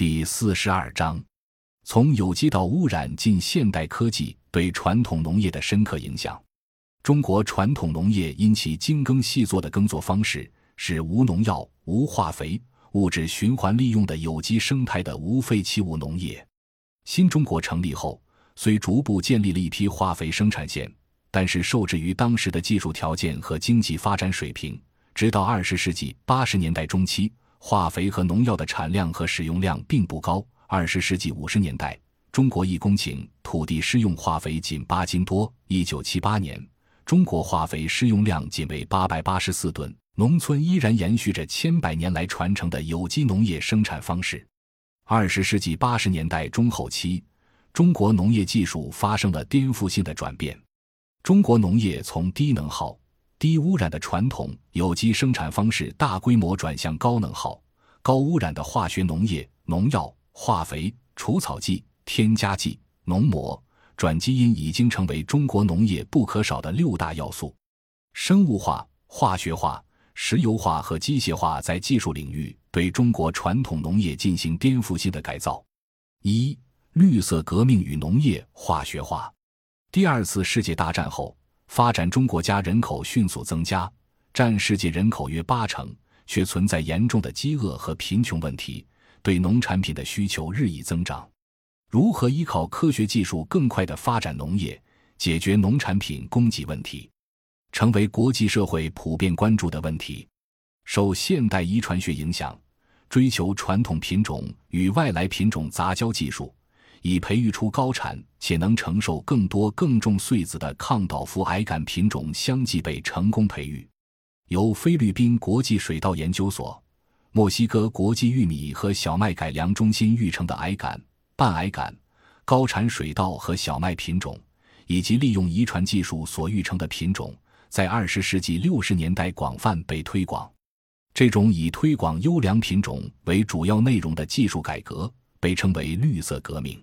第四十二章：从有机到污染，进现代科技对传统农业的深刻影响。中国传统农业因其精耕细作的耕作方式，是无农药、无化肥、物质循环利用的有机生态的无废弃物农业。新中国成立后，虽逐步建立了一批化肥生产线，但是受制于当时的技术条件和经济发展水平，直到二十世纪八十年代中期，化肥和农药的产量和使用量并不高。二十世纪五十年代，中国一公顷土地施用化肥仅八斤多。一九七八年，中国化肥施用量仅为八百八十四吨，农村依然延续着千百年来传承的有机农业生产方式。二十世纪八十年代中后期，中国农业技术发生了颠覆性的转变。中国农业从低能耗、低污染的传统有机生产方式，大规模转向高能耗、高污染的化学农业，农药、化肥、除草剂、添加剂、农膜、转基因已经成为中国农业不可少的六大要素。生物化、化学化。石油化和机械化在技术领域对中国传统农业进行颠覆性的改造。一、绿色革命与农业化学化。第二次世界大战后，发展中国家人口迅速增加，占世界人口约八成，却存在严重的饥饿和贫穷问题，对农产品的需求日益增长。如何依靠科学技术更快地发展农业，解决农产品供给问题？成为国际社会普遍关注的问题。受现代遗传学影响，追求传统品种与外来品种杂交技术，以培育出高产且能承受更多更重穗子的抗倒伏矮杆品种，相继被成功培育。由菲律宾国际水稻研究所、墨西哥国际玉米和小麦改良中心育成的矮杆、半矮杆、高产水稻和小麦品种，以及利用遗传技术所育成的品种。在二十世纪六十年代广泛被推广，这种以推广优良品种为主要内容的技术改革被称为“绿色革命”。